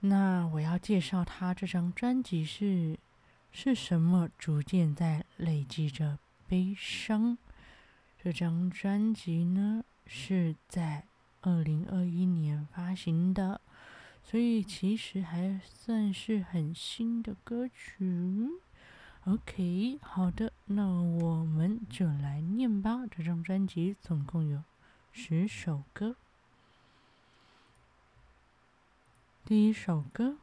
那我要介绍他这张专辑是是什么？逐渐在累积着悲伤。这张专辑呢是在二零二一年发行的，所以其实还算是很新的歌曲。OK，好的，那我们就来念吧。这张专辑总共有十首歌。第一首歌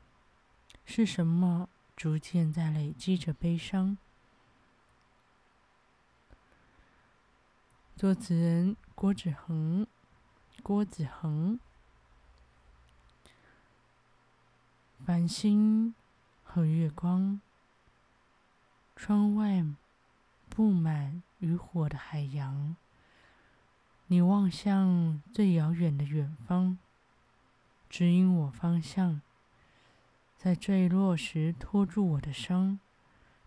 是什么？逐渐在累积着悲伤。作词人郭子恒，郭子恒。繁星和月光，窗外布满渔火的海洋。你望向最遥远的远方。指引我方向，在坠落时拖住我的伤。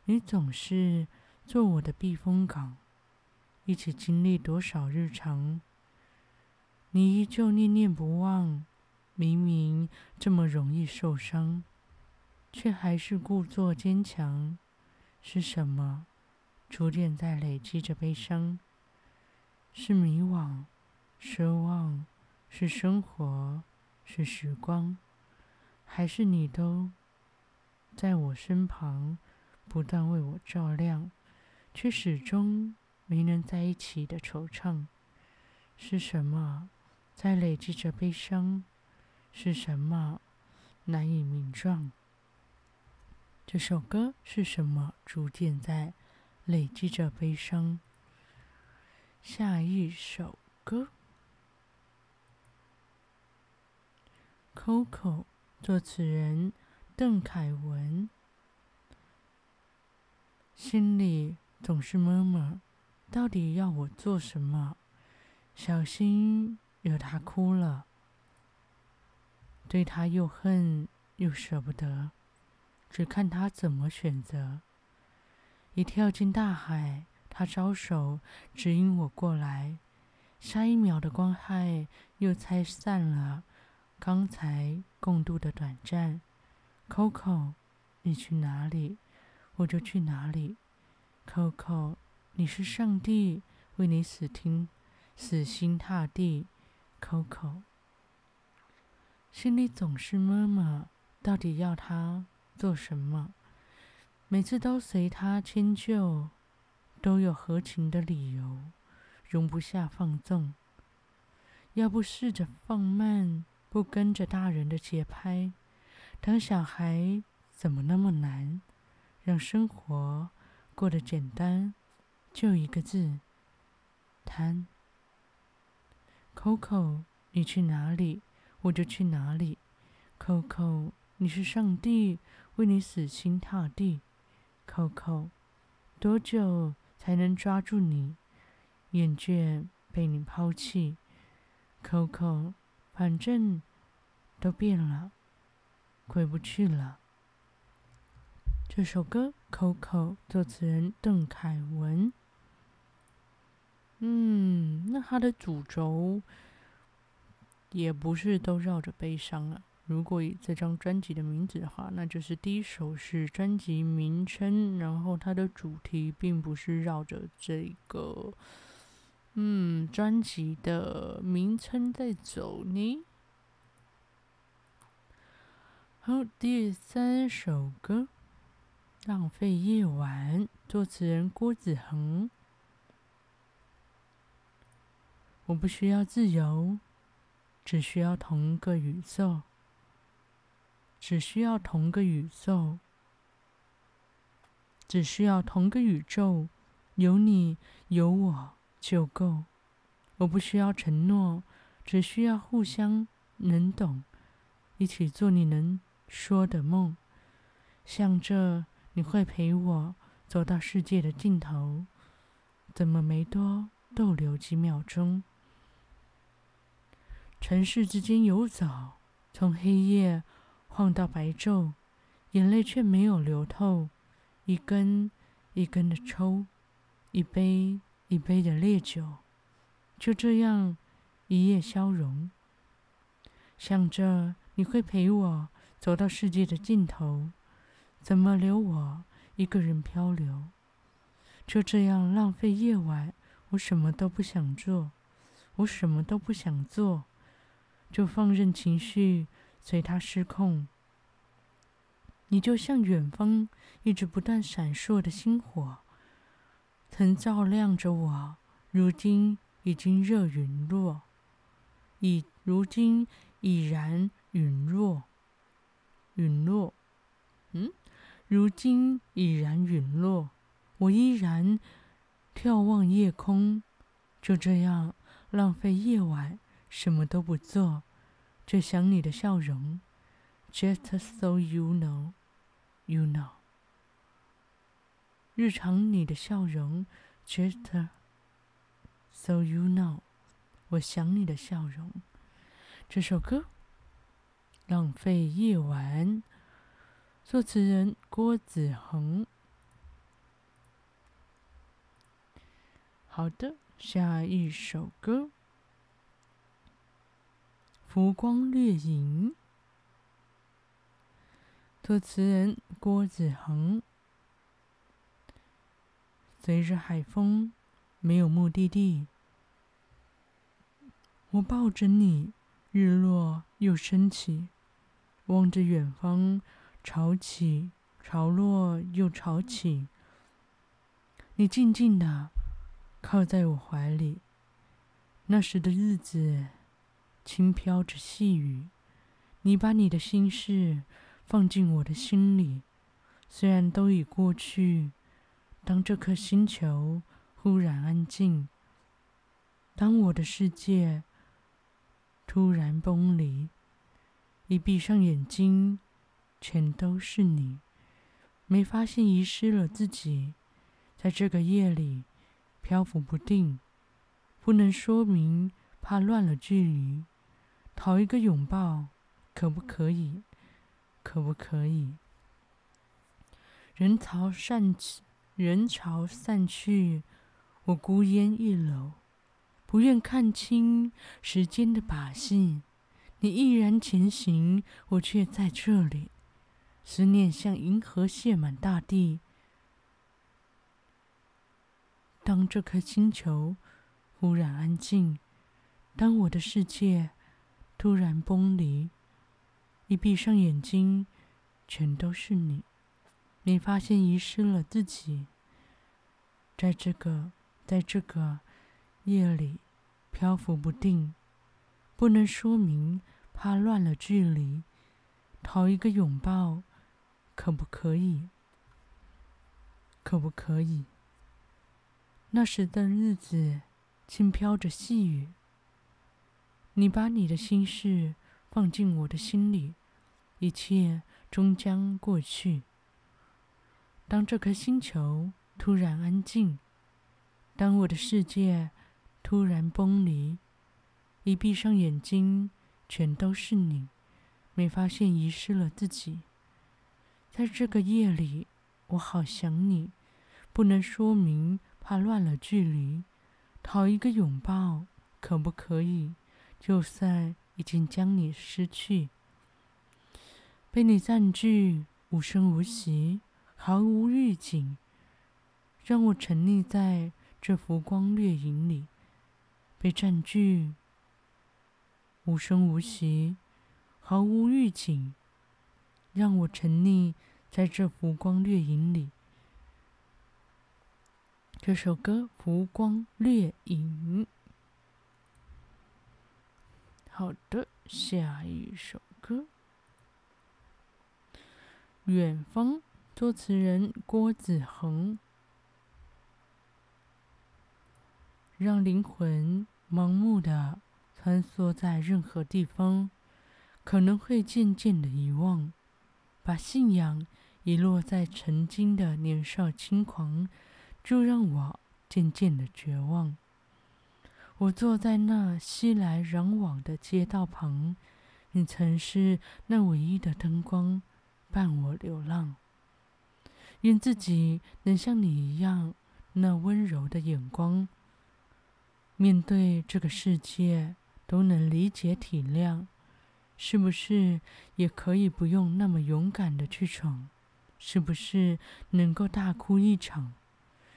你总是做我的避风港，一起经历多少日常。你依旧念念不忘，明明这么容易受伤，却还是故作坚强。是什么？逐渐在累积着悲伤。是迷惘，奢望，是生活。是时光，还是你都在我身旁，不断为我照亮，却始终没能在一起的惆怅？是什么在累积着悲伤？是什么难以名状？这首歌是什么？逐渐在累积着悲伤。下一首歌。Coco，作词人邓凯文，心里总是妈妈到底要我做什么？小心惹他哭了，对他又恨又舍不得，只看他怎么选择。一跳进大海，他招手指引我过来，下一秒的光害又拆散了。刚才共度的短暂，Coco，你去哪里，我就去哪里。Coco，你是上帝，为你死听，死心塌地。Coco，心里总是妈妈到底要他做什么？每次都随他迁就，都有合情的理由，容不下放纵。要不试着放慢。不跟着大人的节拍，当小孩怎么那么难？让生活过得简单，就一个字：贪。Coco，你去哪里，我就去哪里。Coco，你是上帝，为你死心塌地。Coco，多久才能抓住你？厌倦被你抛弃。Coco。反正都变了，回不去了。这首歌《Coco》作词人邓凯文。嗯，那他的主轴也不是都绕着悲伤啊。如果以这张专辑的名字的话，那就是第一首是专辑名称，然后它的主题并不是绕着这个。嗯，专辑的名称在走呢。好，第三首歌《浪费夜晚》，作词人郭子恒。我不需要自由，只需要同个宇宙，只需要同个宇宙，只需要同个宇宙，有你有我。就够，我不需要承诺，只需要互相能懂，一起做你能说的梦，想着你会陪我走到世界的尽头，怎么没多逗留几秒钟？城市之间游走，从黑夜晃到白昼，眼泪却没有流透，一根一根的抽，一杯一杯的烈酒，就这样一夜消融。想着你会陪我走到世界的尽头，怎么留我一个人漂流？就这样浪费夜晚，我什么都不想做，我什么都不想做。就放任情绪随它失控。你就像远方一直不断闪烁的星火，曾照亮着我，如今已经热陨落，已如今已然陨落，陨落，嗯，如今已然陨落。我依然眺望夜空，就这样浪费夜晚。什么都不做，就想你的笑容。Just so you know, you know。日常你的笑容，Just so you know。我想你的笑容。这首歌《浪费夜晚》，作词人郭子恒。好的，下一首歌。浮光掠影，作词人郭子恒。随着海风，没有目的地。我抱着你，日落又升起，望着远方，潮起潮落又潮起。你静静地靠在我怀里，那时的日子。轻飘着细雨，你把你的心事放进我的心里，虽然都已过去。当这颗星球忽然安静，当我的世界突然崩离，一闭上眼睛，全都是你，没发现遗失了自己，在这个夜里漂浮不定，不能说明，怕乱了距离。讨一个拥抱，可不可以？可不可以？人潮散去，人潮散去，我孤烟一缕，不愿看清时间的把戏。你毅然前行，我却在这里。思念像银河泻满大地。当这颗星球忽然安静，当我的世界。突然崩离，一闭上眼睛，全都是你。你发现遗失了自己，在这个，在这个夜里漂浮不定，不能说明，怕乱了距离。讨一个拥抱，可不可以？可不可以？那时的日子，轻飘着细雨。你把你的心事放进我的心里，一切终将过去。当这颗星球突然安静，当我的世界突然崩离，一闭上眼睛，全都是你，没发现遗失了自己。在这个夜里，我好想你，不能说明，怕乱了距离。讨一个拥抱，可不可以？就算已经将你失去，被你占据，无声无息，毫无预警，让我沉溺在这浮光掠影里。被占据，无声无息，毫无预警，让我沉溺在这浮光掠影里。这首歌《浮光掠影》。好的，下一首歌，《远方》，作词人郭子恒。让灵魂盲目的穿梭在任何地方，可能会渐渐的遗忘，把信仰遗落在曾经的年少轻狂，就让我渐渐的绝望。我坐在那熙来攘往的街道旁，你曾是那唯一的灯光，伴我流浪。愿自己能像你一样，那温柔的眼光，面对这个世界都能理解体谅。是不是也可以不用那么勇敢的去闯？是不是能够大哭一场？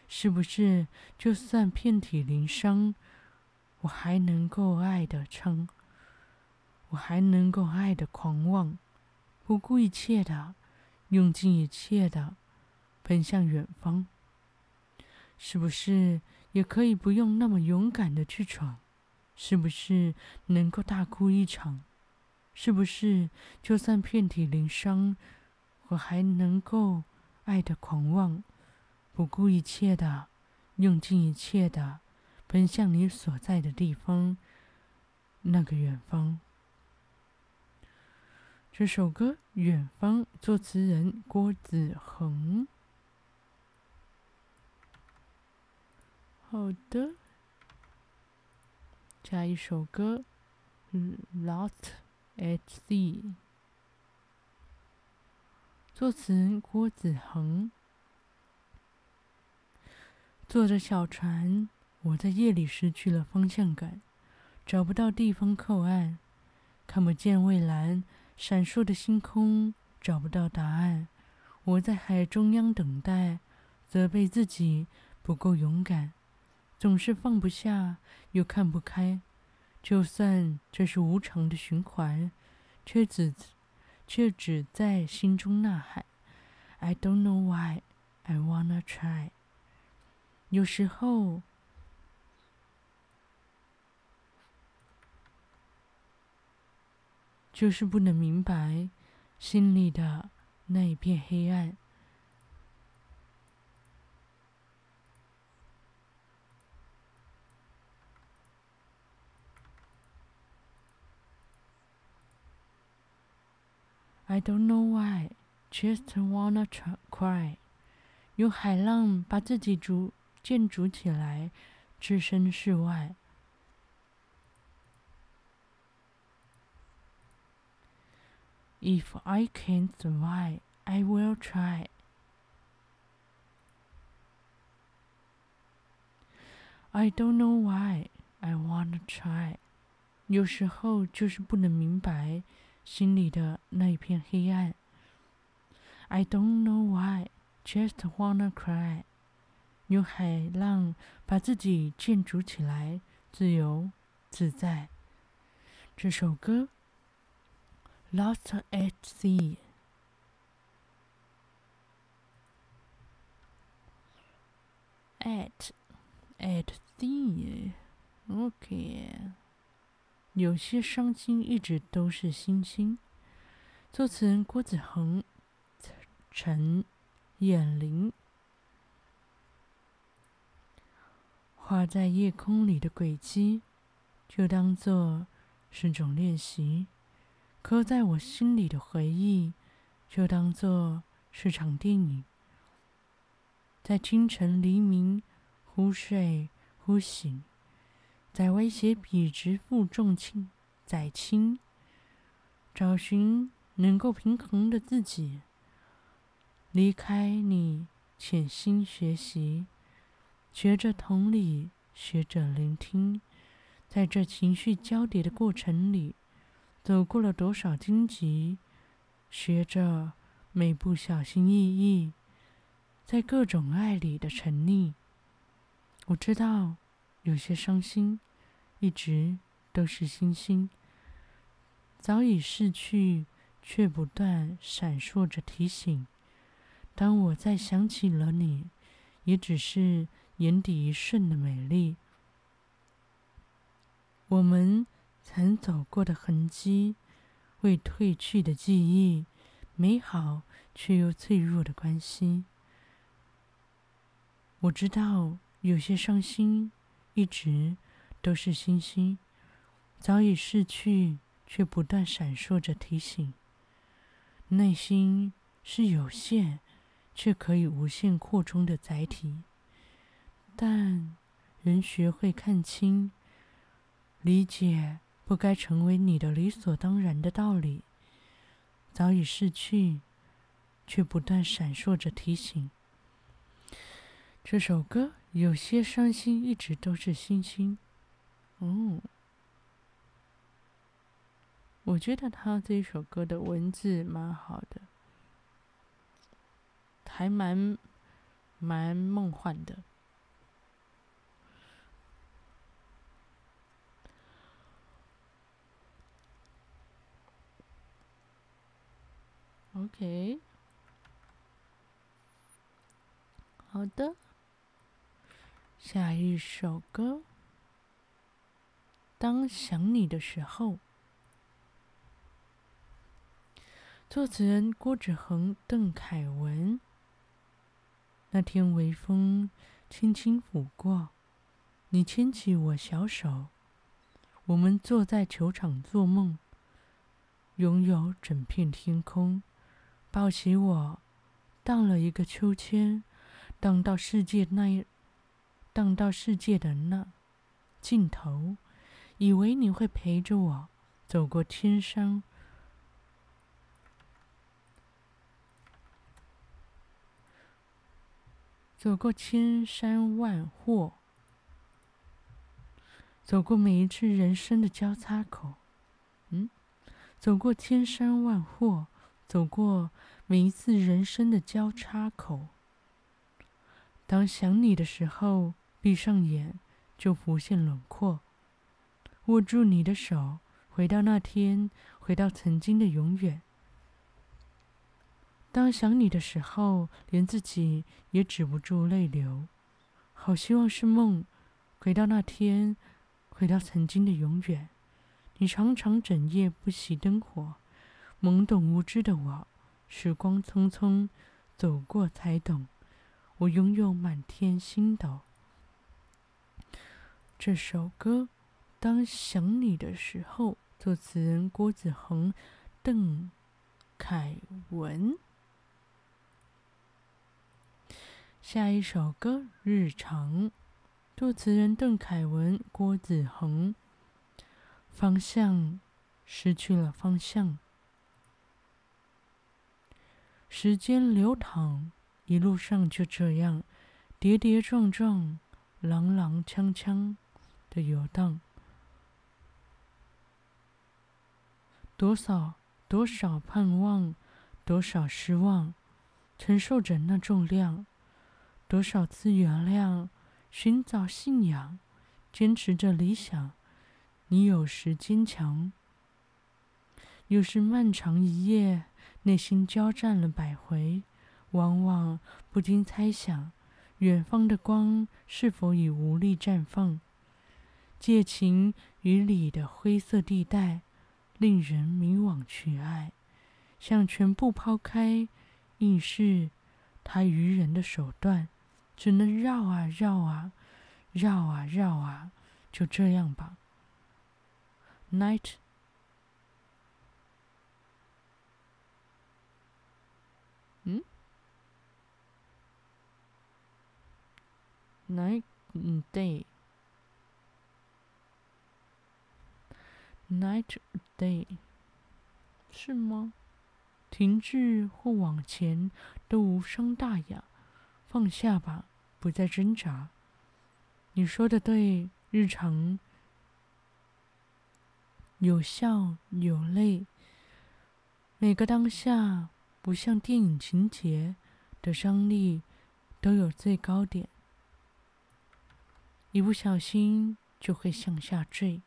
是不是就算遍体鳞伤，我还能够爱的撑？我还能够爱的狂妄，不顾一切的，用尽一切的奔向远方？是不是也可以不用那么勇敢的去闯？是不是能够大哭一场？是不是就算遍体鳞伤？我还能够爱的狂妄，不顾一切的，用尽一切的，奔向你所在的地方，那个远方。这首歌《远方》，作词人郭子恒。好的，下一首歌《Lost at Sea》。作词郭子恒。坐着小船，我在夜里失去了方向感，找不到地方靠岸，看不见蔚蓝闪烁的星空，找不到答案。我在海中央等待，责备自己不够勇敢，总是放不下又看不开。就算这是无常的循环，却只。却只在心中呐喊：“I don't know why, I wanna try。”有时候，就是不能明白心里的那一片黑暗。I don't know why, just wanna try, cry。用海浪把自己筑建筑起来，置身事外。If I can't survive, I will try。I don't know why, I wanna try。有时候就是不能明白。 心里的那一片黑暗。I don't know why, just wanna cry。用海浪把自己建筑起来，自由自在。这首歌《Lost at Sea》。At at sea, OK。有些伤心一直都是星星。作词人郭子恒、陈彦霖。画在夜空里的轨迹，就当做是种练习；刻在我心里的回忆，就当做是场电影。在清晨黎明，忽睡忽醒。在威胁笔直负重轻载轻，找寻能够平衡的自己。离开你，潜心学习，学着同理，学着聆听。在这情绪交叠的过程里，走过了多少荆棘，学着每步小心翼翼，在各种爱里的沉溺。我知道有些伤心。一直都是星星，早已逝去，却不断闪烁着提醒。当我再想起了你，也只是眼底一瞬的美丽。我们曾走过的痕迹，未褪去的记忆，美好却又脆弱的关系。我知道有些伤心，一直。都是星星，早已逝去，却不断闪烁着提醒。内心是有限却可以无限扩充的载体，但人学会看清、理解不该成为你的理所当然的道理，早已逝去，却不断闪烁着提醒。这首歌有些伤心，一直都是星星。哦，我觉得他这一首歌的文字蛮好的，还蛮蛮梦幻的。OK，好的。下一首歌，当想你的时候，作词人郭子恒、邓凯文。那天微风轻轻拂过，你牵起我小手，我们坐在球场做梦，拥有整片天空，抱起我，荡了一个秋千，荡到世界那一。荡到世界的那尽头，以为你会陪着我走过千山，走过千山万壑，走过每一次人生的交叉口。嗯，走过千山万壑，走过每一次人生的交叉口。当想你的时候。闭上眼，就浮现轮廓。握住你的手，回到那天，回到曾经的永远。当想你的时候，连自己也止不住泪流。好希望是梦，回到那天，回到曾经的永远。你常常整夜不熄灯火，懵懂无知的我，时光匆匆走过才懂，我拥有满天星斗。这首歌，当想你的时候，作词人郭子恒、邓凯文。下一首歌《日常》，作词人邓凯文、郭子恒。方向失去了方向，时间流淌，一路上就这样跌跌撞撞，踉踉跄跄。的游荡，多少多少盼望，多少失望，承受着那重量；多少次原谅，寻找信仰，坚持着理想。你有时坚强，有时漫长一夜，内心交战了百回，往往不禁猜想，远方的光是否已无力绽放。借情与理的灰色地带，令人迷惘去爱，想全部抛开，硬是他愚人的手段，只能绕啊绕啊，绕啊绕啊，就这样吧。Night，嗯，Night，，Day。Night day，是吗？停滞或往前都无伤大雅，放下吧，不再挣扎。你说的对，日常有笑有泪，每个当下不像电影情节的张力都有最高点，一不小心就会向下坠。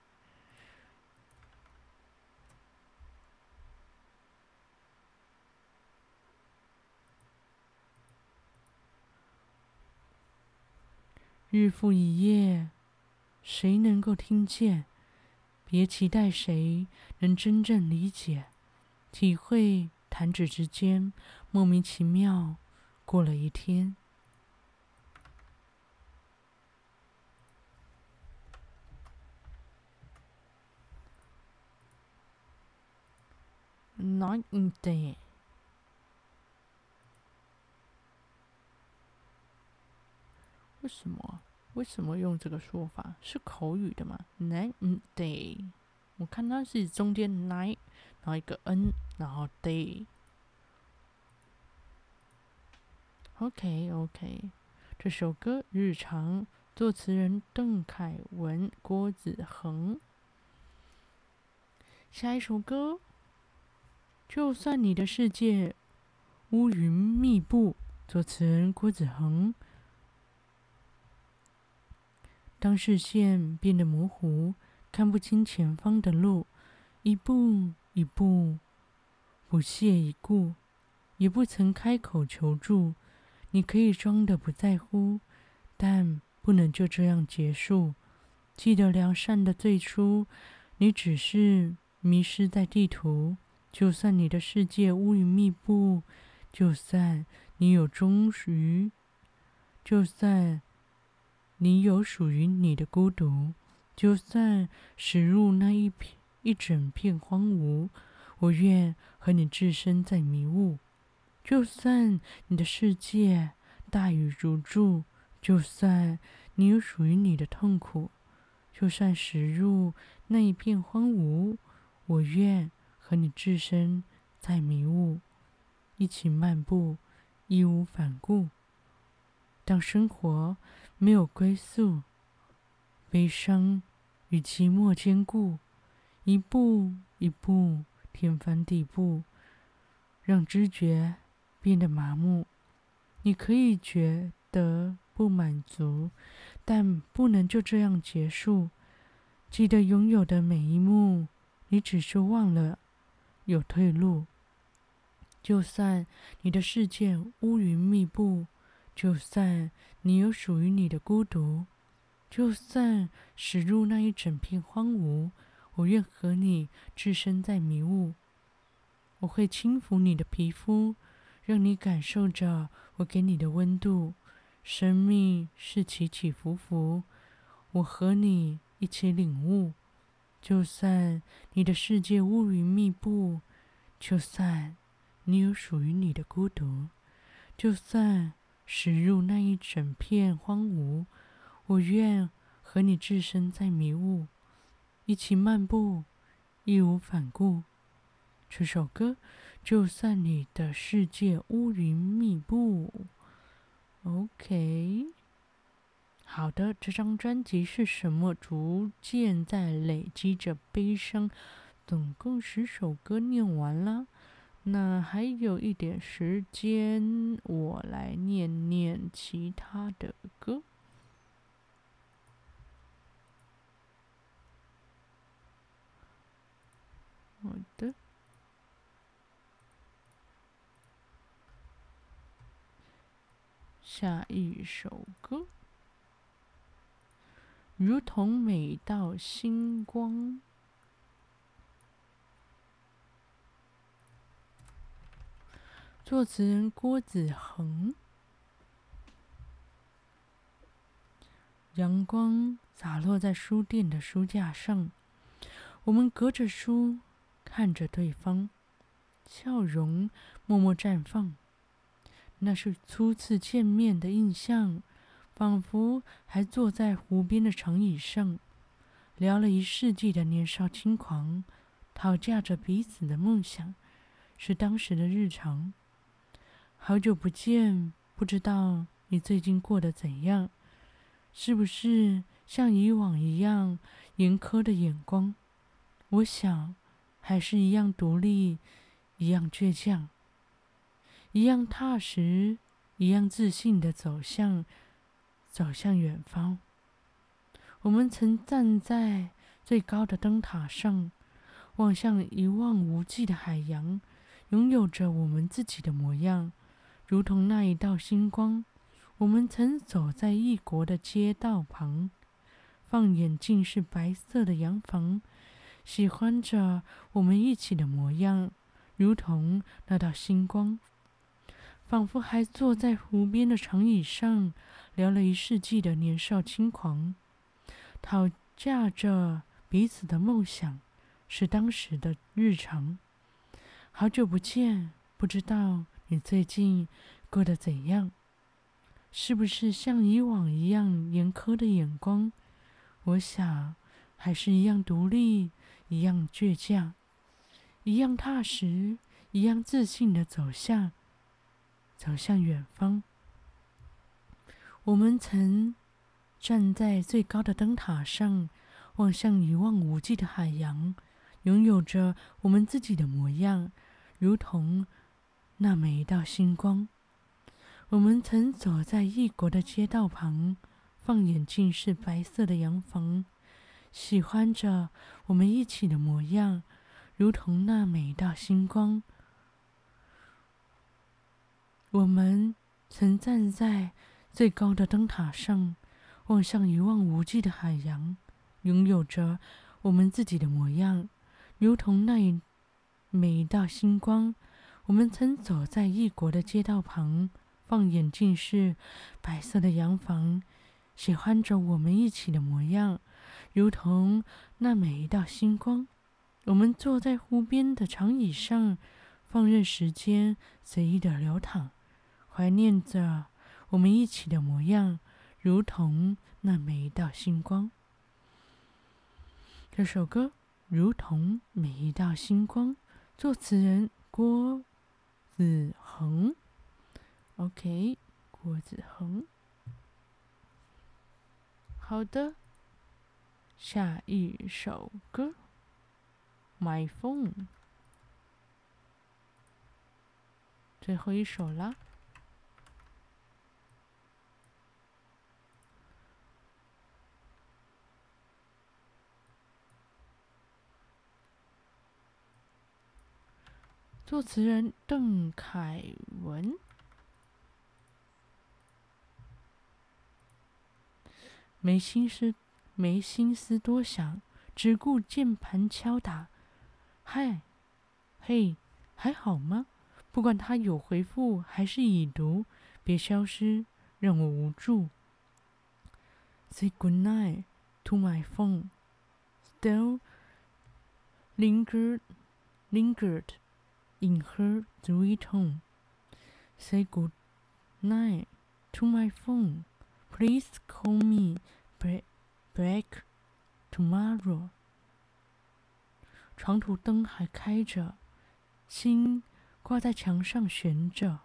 日复一夜，谁能够听见？别期待谁能真正理解、体会。弹指之间，莫名其妙过了一天。night and day 为什么？为什么用这个说法？是口语的吗？Night and day 我看它是中间 night 然后一个 n 然后 day ok ok 这首歌日常作词人邓凯文郭子恒。下一首歌就算你的世界乌云密布，作词人郭子恒。当视线变得模糊，看不清前方的路，一步一步，不屑一顾，也不曾开口求助。你可以装的不在乎，但不能就这样结束。记得良善的最初，你只是迷失在地图。就算你的世界乌云密布，就算你有终于，就算你有属于你的孤独，就算驶入那一片一整片荒芜，我愿和你置身在迷雾。就算你的世界大雨如注，就算你有属于你的痛苦，就算驶入那一片荒芜，我愿和你置身在迷雾，一起漫步，义无反顾。当生活没有归宿，悲伤与寂寞坚固，一步一步，天翻地覆，让知觉。变得麻木，你可以觉得不满足，但不能就这样结束。记得拥有的每一幕，你只是忘了有退路。就算你的世界乌云密布，就算你有属于你的孤独，就算驶入那一整片荒芜，我愿和你置身在迷雾。我会轻抚你的皮肤。让你感受着我给你的温度。生命是起起伏伏，我和你一起领悟。就算你的世界乌云密布，就算你有属于你的孤独，就算驶入那一整片荒芜，我愿和你置身在迷雾，一起漫步，义无反顾。这首歌。就算你的世界乌云密布，OK，好的，这张专辑是什么？逐渐在累积着悲伤，总共十首歌念完了，那还有一点时间，我来念念其他的歌。好的。下一首歌，如同每道星光。作词人郭子恒。阳光洒落在书店的书架上，我们隔着书看着对方，笑容默默绽放。那是初次见面的印象，仿佛还坐在湖边的长椅上，聊了一世纪的年少轻狂，讨价着彼此的梦想，是当时的日常。好久不见，不知道你最近过得怎样？是不是像以往一样严苛的眼光？我想，还是一样独立，一样倔强。一样踏实，一样自信地走向，走向远方。我们曾站在最高的灯塔上，望向一望无际的海洋，拥有着我们自己的模样，如同那一道星光。我们曾走在异国的街道旁，放眼尽是白色的洋房，喜欢着我们一起的模样，如同那道星光。仿佛还坐在湖边的长椅上，聊了一世纪的年少轻狂，讨价着彼此的梦想，是当时的日常。好久不见，不知道你最近过得怎样？是不是像以往一样严苛的眼光？我想，还是一样独立，一样倔强，一样踏实，一样自信的走向，走向远方。我们曾站在最高的灯塔上，望向一望无际的海洋，拥有着我们自己的模样，如同那每一道星光。我们曾走在异国的街道旁，放眼尽是白色的洋房，喜欢着我们一起的模样，如同那每一道星光。我们曾站在最高的灯塔上，望向一望无际的海洋，拥有着我们自己的模样，如同那一每一道星光。我们曾走在异国的街道旁。放眼尽是白色的洋房，喜欢着我们一起的模样，如同那每一道星光。我们坐在湖边的长椅上，放任时间随意的流淌，怀念着我们一起的模样，如同那每一道星光。这首歌《如同每一道星光》，作词人郭子恒。OK，郭子恒。好的，下一首歌《My Phone》，最后一首啦。作词人邓凯文。没心思，没心思多想，只顾键盘敲打。嗨，嘿，还好吗？不管他有回复还是已读，别消失，让我无助。Say good night to my phone. Still lingered, lingered in her sweet home. Say good night to my phone. Please call me back tomorrow。床头灯还开着，心挂在墙上悬着。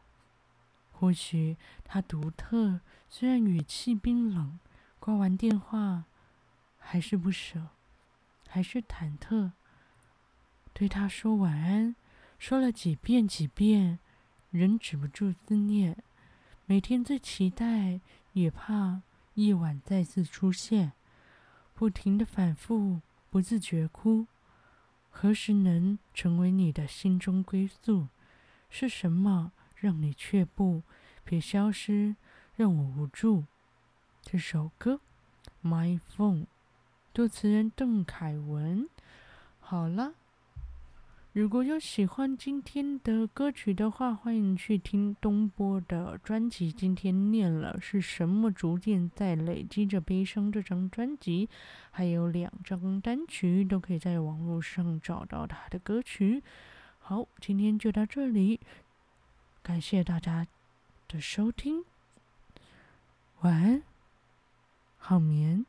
或许他独特，虽然语气冰冷，挂完电话还是不舍，还是忐忑。对他说晚安，说了几遍几遍，仍止不住思念。每天最期待。也怕夜晚再次出现，不停的反复，不自觉哭。何时能成为你的心中归宿？是什么让你却步？别消失，让我无助。这首歌《My Phone》，作词人邓凯文。好了。如果有喜欢今天的歌曲的话，欢迎去听东波的专辑。今天念了是什么？逐渐在累积着悲伤。这张专辑还有两张单曲，都可以在网络上找到他的歌曲。好，今天就到这里，感谢大家的收听，晚安，好眠。